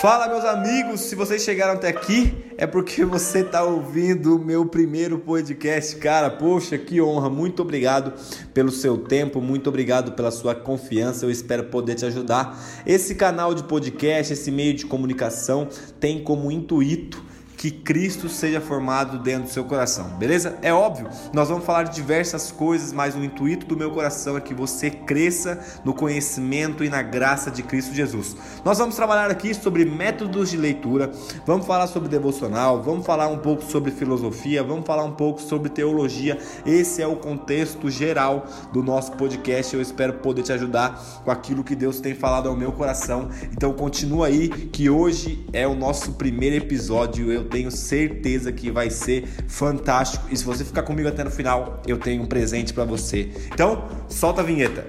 Fala, meus amigos! Se vocês chegaram até aqui, é porque você está ouvindo o meu primeiro podcast. Cara, poxa, que honra! Muito obrigado pelo seu tempo, muito obrigado pela sua confiança. Eu espero poder te ajudar. Esse canal de podcast, esse meio de comunicação, tem como intuito que Cristo seja formado dentro do seu coração, beleza? É óbvio, nós vamos falar de diversas coisas, mas o intuito do meu coração é que você cresça no conhecimento e na graça de Cristo Jesus. Nós vamos trabalhar aqui sobre métodos de leitura, vamos falar sobre devocional, vamos falar um pouco sobre filosofia, vamos falar um pouco sobre teologia. Esse é o contexto geral do nosso podcast. Eu espero poder te ajudar com aquilo que Deus tem falado ao meu coração. Então continua aí que hoje é o nosso primeiro episódio. Eu tenho certeza que vai ser fantástico. E se você ficar comigo até no final, eu tenho um presente para você. Então, solta a vinheta.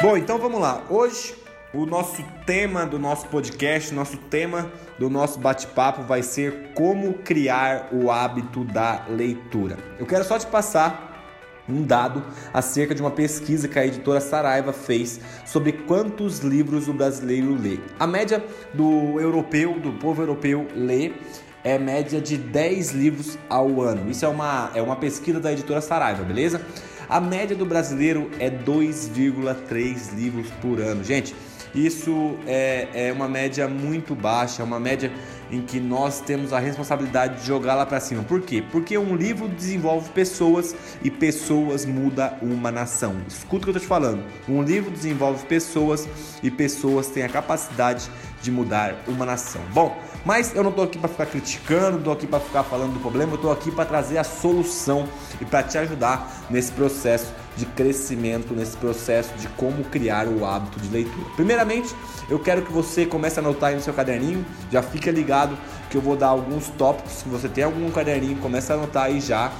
Bom, então vamos lá. Hoje o nosso tema do nosso podcast, nosso tema do nosso bate-papo vai ser como criar o hábito da leitura. Eu quero só te passar um dado acerca de uma pesquisa que a editora Saraiva fez sobre quantos livros o brasileiro lê. A média do europeu, do povo europeu, lê é média de 10 livros ao ano. Isso é uma, é uma pesquisa da editora Saraiva, beleza? A média do brasileiro é 2,3 livros por ano. Gente, isso é, é uma média muito baixa, é uma média em que nós temos a responsabilidade de jogar lá para cima. Por quê? Porque um livro desenvolve pessoas e pessoas muda uma nação. Escuta o que eu tô te falando. Um livro desenvolve pessoas e pessoas têm a capacidade de mudar uma nação. Bom, mas eu não estou aqui para ficar criticando, não estou aqui para ficar falando do problema, eu estou aqui para trazer a solução e para te ajudar nesse processo de crescimento, nesse processo de como criar o hábito de leitura. Primeiramente, eu quero que você comece a anotar aí no seu caderninho, já fica ligado que eu vou dar alguns tópicos. Se você tem algum caderninho, comece a anotar aí já.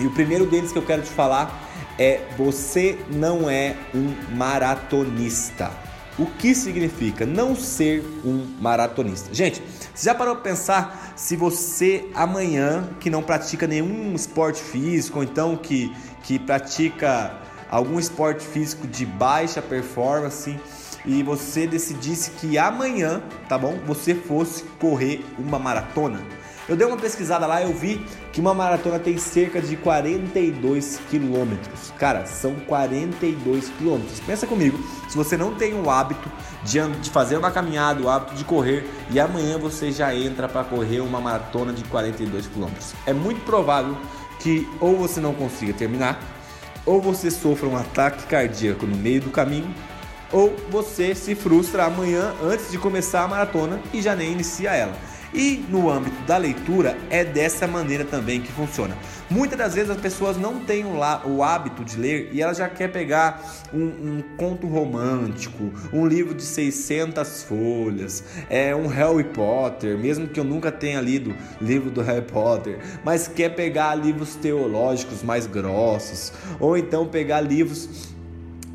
E o primeiro deles que eu quero te falar é: você não é um maratonista. O que significa não ser um maratonista? Gente, já parou para pensar se você amanhã que não pratica nenhum esporte físico, ou então que, que pratica algum esporte físico de baixa performance e você decidisse que amanhã, tá bom, você fosse correr uma maratona? Eu dei uma pesquisada lá, eu vi que uma maratona tem cerca de 42 quilômetros. Cara, são 42 quilômetros. Pensa comigo, se você não tem o hábito de, de fazer uma caminhada, o hábito de correr, e amanhã você já entra para correr uma maratona de 42 quilômetros. É muito provável que ou você não consiga terminar, ou você sofra um ataque cardíaco no meio do caminho, ou você se frustra amanhã antes de começar a maratona e já nem inicia ela. E no âmbito da leitura é dessa maneira também que funciona. Muitas das vezes as pessoas não têm o, o hábito de ler e ela já quer pegar um, um, conto romântico, um livro de 600 folhas, é um Harry Potter, mesmo que eu nunca tenha lido livro do Harry Potter, mas quer pegar livros teológicos mais grossos, ou então pegar livros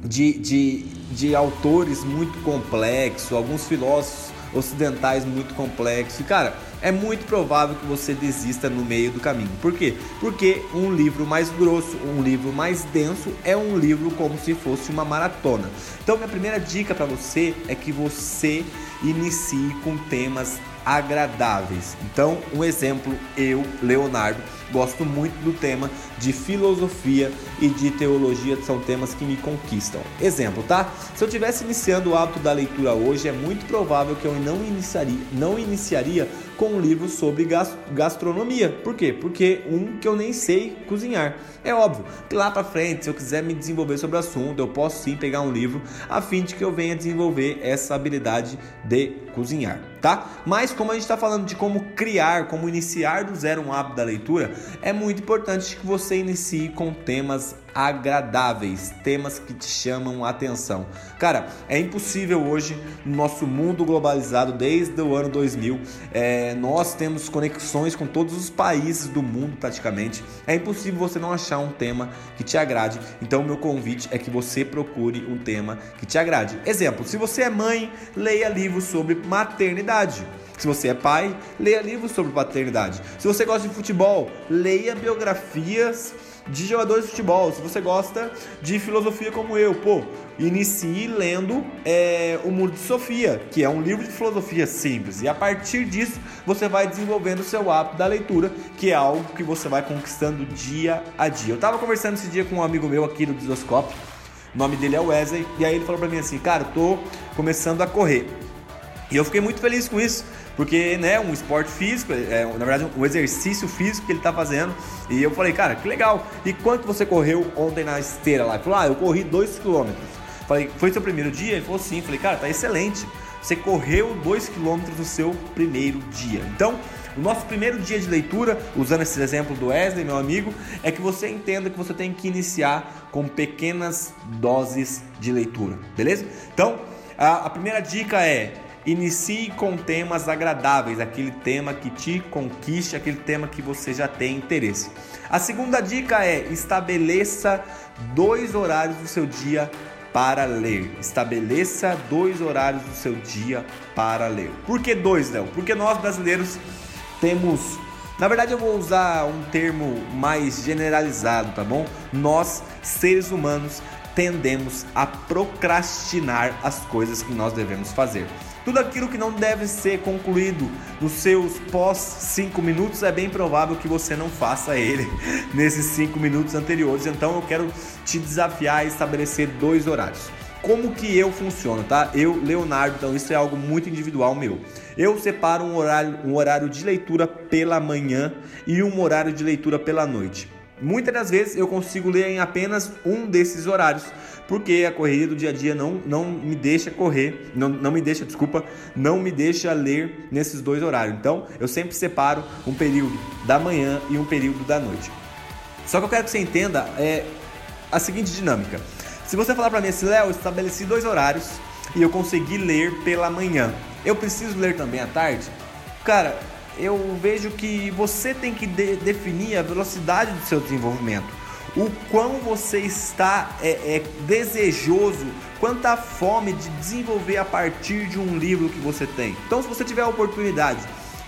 de, de, de autores muito complexos, alguns filósofos ocidentais muito complexos. Cara, é muito provável que você desista no meio do caminho. Por quê? Porque um livro mais grosso, um livro mais denso, é um livro como se fosse uma maratona. Então, minha primeira dica para você é que você inicie com temas agradáveis. Então, um exemplo, eu, Leonardo, gosto muito do tema de filosofia e de teologia, são temas que me conquistam. Exemplo, tá? Se eu tivesse iniciando o hábito da leitura hoje, é muito provável que eu não iniciaria, não iniciaria com um livro sobre gastronomia. Por quê? Porque um que eu nem sei cozinhar. É óbvio que lá para frente, se eu quiser me desenvolver sobre o assunto, eu posso sim pegar um livro a fim de que eu venha desenvolver essa habilidade de cozinhar, tá? Mas como a gente está falando de como criar, como iniciar do zero um hábito da leitura, é muito importante que você inicie com temas agradáveis, temas que te chamam a atenção. Cara, é impossível hoje, no nosso mundo globalizado, desde o ano 2000, é, nós temos conexões com todos os países do mundo praticamente. É impossível você não achar um tema que te agrade. Então, meu convite é que você procure um tema que te agrade. Exemplo: se você é mãe, leia livros sobre maternidade. Se você é pai, leia livros sobre paternidade. Se você gosta de futebol, leia biografias de jogadores de futebol, se você gosta de filosofia como eu, pô, inicie lendo é, O Mundo de Sofia, que é um livro de filosofia simples. E a partir disso, você vai desenvolvendo o seu hábito da leitura, que é algo que você vai conquistando dia a dia. Eu estava conversando esse dia com um amigo meu aqui do Desoscópio, o nome dele é Wesley, e aí ele falou para mim assim, cara, eu tô começando a correr. E eu fiquei muito feliz com isso, porque né, um esporte físico, é, na verdade um exercício físico que ele está fazendo. E eu falei, cara, que legal. E quanto você correu ontem na esteira lá? Ele falou, ah, eu corri 2 km. Falei, foi seu primeiro dia? Ele falou sim. Falei, cara, tá excelente. Você correu 2 km no seu primeiro dia. Então, o nosso primeiro dia de leitura, usando esse exemplo do Wesley, meu amigo, é que você entenda que você tem que iniciar com pequenas doses de leitura, beleza? Então, a, a primeira dica é Inicie com temas agradáveis, aquele tema que te conquiste, aquele tema que você já tem interesse. A segunda dica é estabeleça dois horários do seu dia para ler. Estabeleça dois horários do seu dia para ler. Por que dois, Léo? Porque nós brasileiros temos. Na verdade, eu vou usar um termo mais generalizado, tá bom? Nós, seres humanos, tendemos a procrastinar as coisas que nós devemos fazer. Tudo aquilo que não deve ser concluído nos seus pós 5 minutos é bem provável que você não faça ele nesses 5 minutos anteriores. Então eu quero te desafiar a estabelecer dois horários. Como que eu funciono, tá? Eu, Leonardo, então isso é algo muito individual meu. Eu separo um horário, um horário de leitura pela manhã e um horário de leitura pela noite. Muitas das vezes eu consigo ler em apenas um desses horários, porque a correria do dia a dia não, não me deixa correr, não, não me deixa, desculpa, não me deixa ler nesses dois horários. Então eu sempre separo um período da manhã e um período da noite. Só que eu quero que você entenda é, a seguinte dinâmica. Se você falar para mim assim, Léo, estabeleci dois horários e eu consegui ler pela manhã, eu preciso ler também à tarde? Cara, eu vejo que você tem que de definir a velocidade do seu desenvolvimento. O quão você está é, é, desejoso, quanta fome de desenvolver a partir de um livro que você tem. Então, se você tiver a oportunidade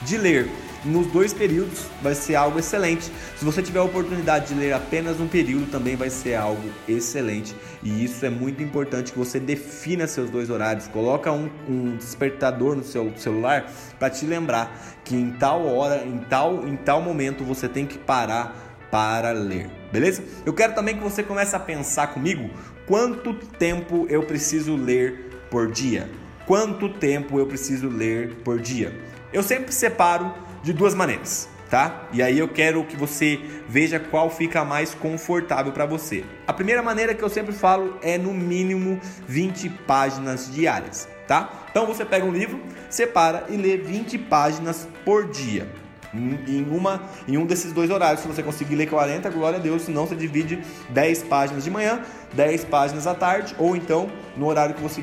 de ler nos dois períodos vai ser algo excelente. Se você tiver a oportunidade de ler apenas um período, também vai ser algo excelente. E isso é muito importante que você defina seus dois horários. Coloca um, um despertador no seu celular para te lembrar que em tal hora, em tal, em tal momento você tem que parar para ler. Beleza? Eu quero também que você comece a pensar comigo quanto tempo eu preciso ler por dia. Quanto tempo eu preciso ler por dia? Eu sempre separo de duas maneiras, tá? E aí eu quero que você veja qual fica mais confortável para você. A primeira maneira que eu sempre falo é no mínimo 20 páginas diárias, tá? Então você pega um livro, separa e lê 20 páginas por dia. Em, uma, em um desses dois horários, se você conseguir ler 40, glória a Deus, se não, você divide 10 páginas de manhã, 10 páginas à tarde, ou então no horário que você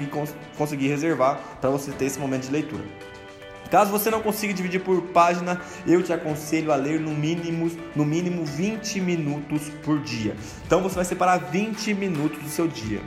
conseguir reservar para você ter esse momento de leitura. Caso você não consiga dividir por página, eu te aconselho a ler no mínimo, no mínimo 20 minutos por dia. Então você vai separar 20 minutos do seu dia.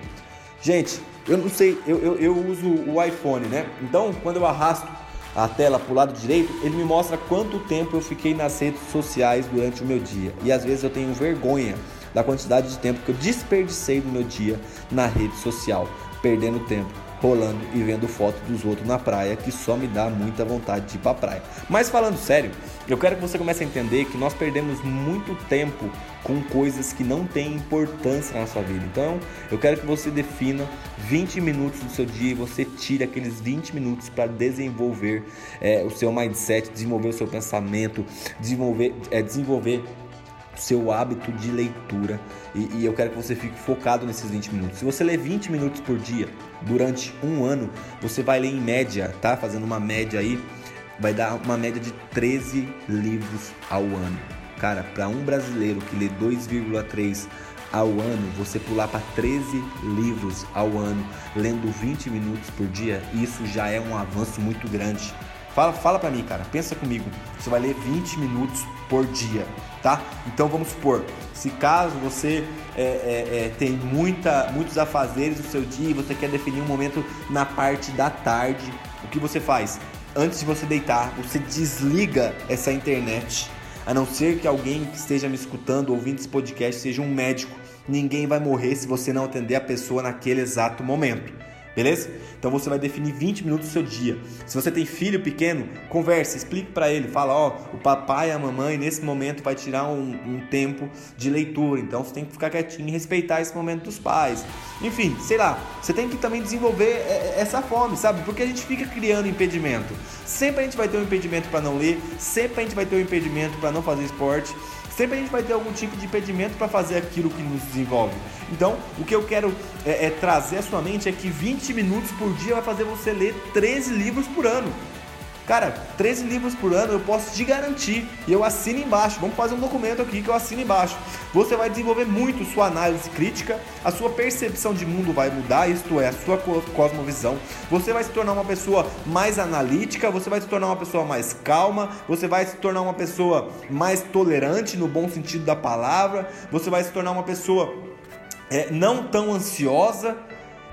Gente, eu não sei, eu, eu, eu uso o iPhone, né? Então quando eu arrasto a tela para o lado direito, ele me mostra quanto tempo eu fiquei nas redes sociais durante o meu dia. E às vezes eu tenho vergonha da quantidade de tempo que eu desperdicei no meu dia na rede social, perdendo tempo rolando e vendo foto dos outros na praia, que só me dá muita vontade de ir pra praia. Mas falando sério, eu quero que você comece a entender que nós perdemos muito tempo com coisas que não têm importância na sua vida. Então, eu quero que você defina 20 minutos do seu dia e você tire aqueles 20 minutos para desenvolver é, o seu mindset, desenvolver o seu pensamento, desenvolver, é, desenvolver seu hábito de leitura e, e, eu quero que você fique focado nesses 20 minutos. Se você ler 20 minutos por dia durante um ano, você vai ler em média, tá? Fazendo uma média aí, vai dar uma média de 13 livros ao ano. Cara, para um brasileiro que lê 2,3 ao ano, você pular para 13 livros ao ano, lendo 20 minutos por dia, isso já é um avanço muito grande. Fala, fala para mim, cara, pensa comigo. Você vai ler 20 minutos por dia tá? Então vamos supor, se caso você é, é, é, tem muita, muitos afazeres no seu dia e você quer definir um momento na parte da tarde, o que você faz? Antes de você deitar, você desliga essa internet, A não ser que alguém que esteja me escutando, ouvindo esse podcast, seja um médico. Ninguém vai morrer se você não atender a pessoa naquele exato momento. Beleza? Então você vai definir 20 minutos do seu dia. Se você tem filho pequeno, converse, explique para ele, fala, ó, o papai e a mamãe nesse momento vai tirar um, um, tempo de leitura, então você tem que ficar quietinho e respeitar esse momento dos pais. Enfim, sei lá, você tem que também desenvolver é, é, essa fome, sabe? Porque a gente fica criando impedimento. Sempre a gente vai ter um impedimento para não ler, sempre a gente vai ter um impedimento para não fazer esporte. Sempre a gente vai ter algum tipo de impedimento para fazer aquilo que nos desenvolve. Então, o que eu quero é, é trazer à sua mente é que 20 minutos por dia vai fazer você ler 13 livros por ano. Cara, 13 livros por ano eu posso te garantir e eu assino embaixo. Vamos fazer um documento aqui que eu assino embaixo. Você vai desenvolver muito sua análise crítica, a sua percepção de mundo vai mudar, isto é, a sua cosmovisão. Você vai se tornar uma pessoa mais analítica, você vai se tornar uma pessoa mais calma, você vai se tornar uma pessoa mais tolerante no bom sentido da palavra, você vai se tornar uma pessoa é, não tão ansiosa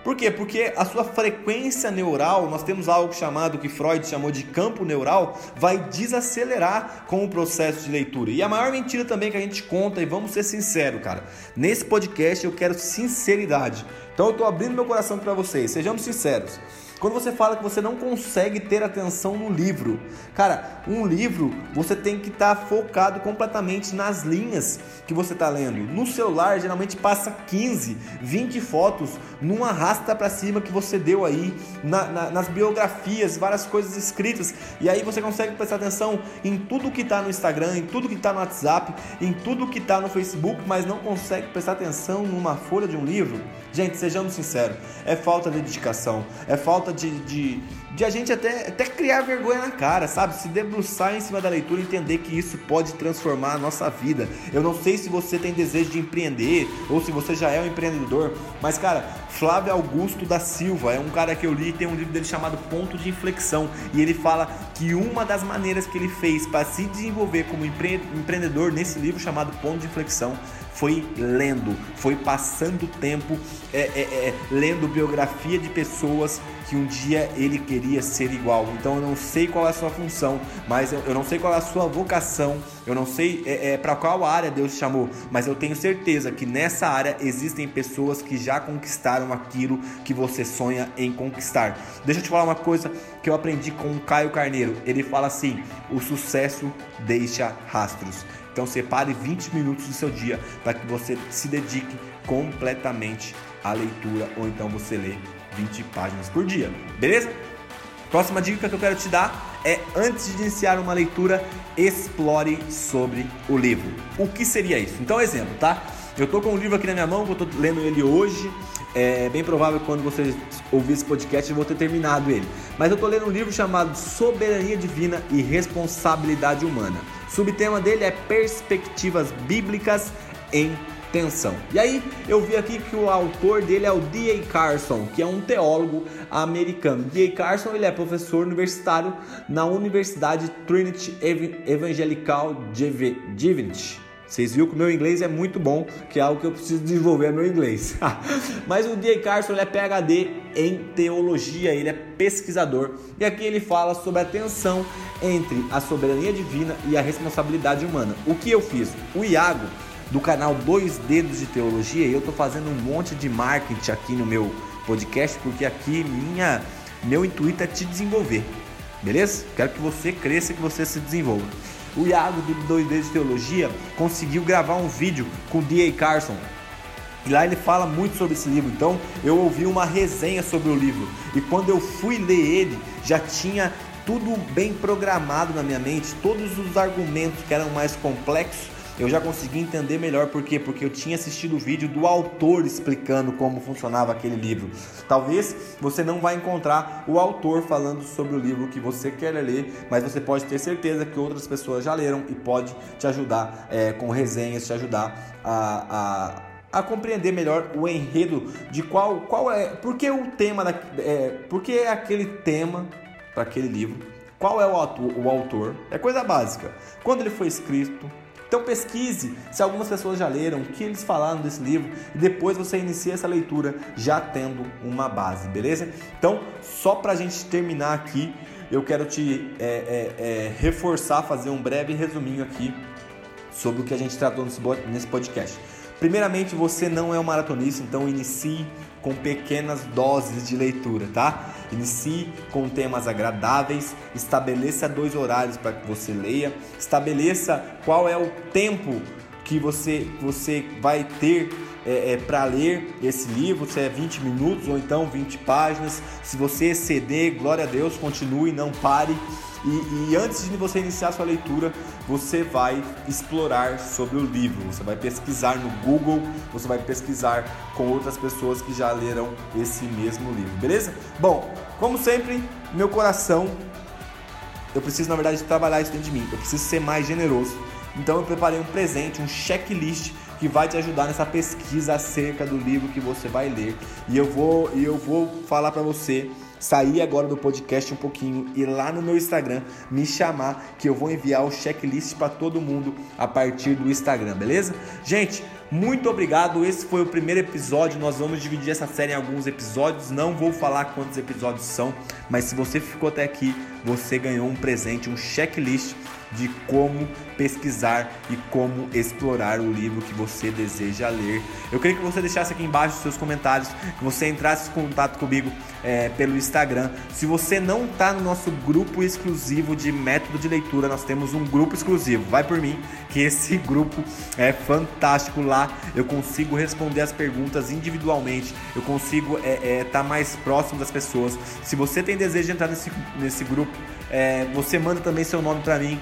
por quê? Porque a sua frequência neural, nós temos algo chamado que Freud chamou de campo neural, vai desacelerar com o processo de leitura. E a maior mentira também que a gente conta, e vamos ser sinceros, cara, nesse podcast eu quero sinceridade. Então eu estou abrindo meu coração para vocês, sejamos sinceros. Quando você fala que você não consegue ter atenção no livro, cara, um livro você tem que estar tá focado completamente nas linhas que você está lendo. No celular, geralmente passa 15, 20 fotos numa rasta para cima que você deu aí, na, na, nas biografias, várias coisas escritas, e aí você consegue prestar atenção em tudo que está no Instagram, em tudo que está no WhatsApp, em tudo que está no Facebook, mas não consegue prestar atenção numa folha de um livro. Gente, sejamos sinceros, é falta de dedicação, é falta falta de, de, de a gente até, até criar vergonha na cara, sabe? Se debruçar em cima da leitura e entender que isso pode transformar a nossa vida. Eu não sei se você tem desejo de empreender ou se você já é um empreendedor, mas cara, Flávio Augusto da Silva é um cara que eu li, tem um livro dele chamado Ponto de Inflexão, e ele fala que uma das maneiras que ele fez para se desenvolver como empreendedor nesse livro chamado Ponto de Inflexão foi lendo, foi passando tempo é, é, é, lendo biografia de pessoas que um dia ele queria ser igual. Então eu não sei qual é a sua função, mas eu, eu não sei qual é a sua vocação, eu não sei é, é para qual área Deus te chamou, mas eu tenho certeza que nessa área existem pessoas que já conquistaram aquilo que você sonha em conquistar. Deixa eu te falar uma coisa que eu aprendi com o Caio Carneiro. Ele fala assim: o sucesso deixa rastros. Então separe 20 minutos do seu dia para que você se dedique completamente à leitura ou então você lê 20 páginas por dia. Beleza? Próxima dica que eu quero te dar é antes de iniciar uma leitura, explore sobre o livro. O que seria isso? Então, exemplo, tá? Eu tô com um livro aqui na minha mão, eu tô lendo ele hoje. É bem provável que quando você ouvir esse podcast eu vou ter terminado ele. Mas eu tô lendo um livro chamado Soberania Divina e Responsabilidade Humana. Subtema dele é Perspectivas Bíblicas em Tensão. E aí eu vi aqui que o autor dele é o D.A. Carson, que é um teólogo americano. D.A. Carson ele é professor universitário na Universidade Trinity Evangelical Divinity. Vocês viram que o meu inglês é muito bom, que é algo que eu preciso desenvolver meu inglês. Mas o D.A. Carson ele é PhD em teologia, ele é pesquisador. E aqui ele fala sobre a tensão entre a soberania divina e a responsabilidade humana. O que eu fiz? O Iago, do canal Dois Dedos de Teologia, e eu estou fazendo um monte de marketing aqui no meu podcast, porque aqui minha, meu intuito é te desenvolver. Beleza? Quero que você cresça que você se desenvolva. O Iago do Dois Dedos de Teologia conseguiu gravar um vídeo com D.A. Carson, e lá ele fala muito sobre esse livro. Então eu ouvi uma resenha sobre o livro. E quando eu fui ler ele, já tinha tudo bem programado na minha mente, todos os argumentos que eram mais complexos, eu já consegui entender melhor por quê? Porque eu tinha assistido o vídeo do autor explicando como funcionava aquele livro. Talvez você não vai encontrar o autor falando sobre o livro que você quer ler, mas você pode ter certeza que outras pessoas já leram e pode te ajudar é, com resenhas, te ajudar a, a a compreender melhor o enredo de qual, qual é, por que o tema, da, é, por que é aquele tema para aquele livro, qual é o autor, o autor, é coisa básica. Quando ele foi escrito, então pesquise se algumas pessoas já leram, o que eles falaram desse livro e depois você inicia essa leitura já tendo uma base, beleza? Então, só para a gente terminar aqui, eu quero te é, é, é, reforçar, fazer um breve resuminho aqui sobre o que a gente tratou nesse podcast. Primeiramente, você não é um maratonista, então inicie com pequenas doses de leitura, tá? Inicie com temas agradáveis, estabeleça dois horários para que você leia, estabeleça qual é o tempo que você, você vai ter é, é, para ler esse livro, se é 20 minutos ou então 20 páginas. Se você exceder, glória a Deus, continue, não pare. E, e, antes de você iniciar sua leitura, você vai explorar sobre o livro, você vai pesquisar no Google, você vai pesquisar com outras pessoas que já leram esse mesmo livro, beleza? Bom, como sempre, meu coração, eu preciso na verdade trabalhar isso dentro de mim, eu preciso ser mais generoso. Então eu preparei um presente, um checklist que vai te ajudar nessa pesquisa acerca do livro que você vai ler. E eu vou, eu vou falar para você sair agora do podcast um pouquinho e lá no meu Instagram me chamar que eu vou enviar o checklist para todo mundo a partir do Instagram, beleza? Gente, muito obrigado. Esse foi o primeiro episódio. Nós vamos dividir essa série em alguns episódios. Não vou falar quantos episódios são, mas se você ficou até aqui, você ganhou um presente, um checklist de como pesquisar e como explorar o livro que você deseja ler. Eu queria que você deixasse aqui embaixo os seus comentários, que você entrasse em contato comigo é, pelo Instagram. Se você não está no nosso grupo exclusivo de método de leitura, nós temos um grupo exclusivo. Vai por mim, que esse grupo é fantástico. Lá eu consigo responder as perguntas individualmente, eu consigo estar é, é, tá mais próximo das pessoas. Se você tem desejo de entrar nesse, nesse grupo, é, você manda também seu nome para mim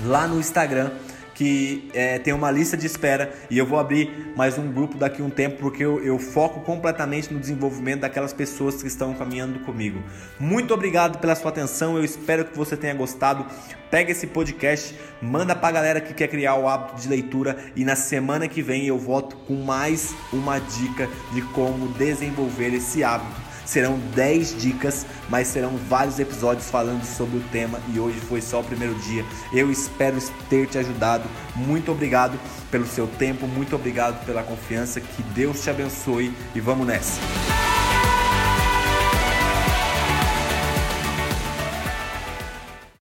lá no Instagram que é, tem uma lista de espera e eu vou abrir mais um grupo daqui a um tempo porque eu, eu, foco completamente no desenvolvimento daquelas pessoas que estão caminhando comigo. Muito obrigado pela sua atenção, eu espero que você tenha gostado. Pega esse podcast, manda pra galera que quer criar o hábito de leitura e na semana que vem eu volto com mais uma dica de como desenvolver esse hábito Serão 10 dicas, mas serão vários episódios falando sobre o tema e hoje foi só o primeiro dia. Eu espero ter te ajudado. Muito obrigado pelo seu tempo, muito obrigado pela confiança. Que Deus te abençoe e vamos nessa.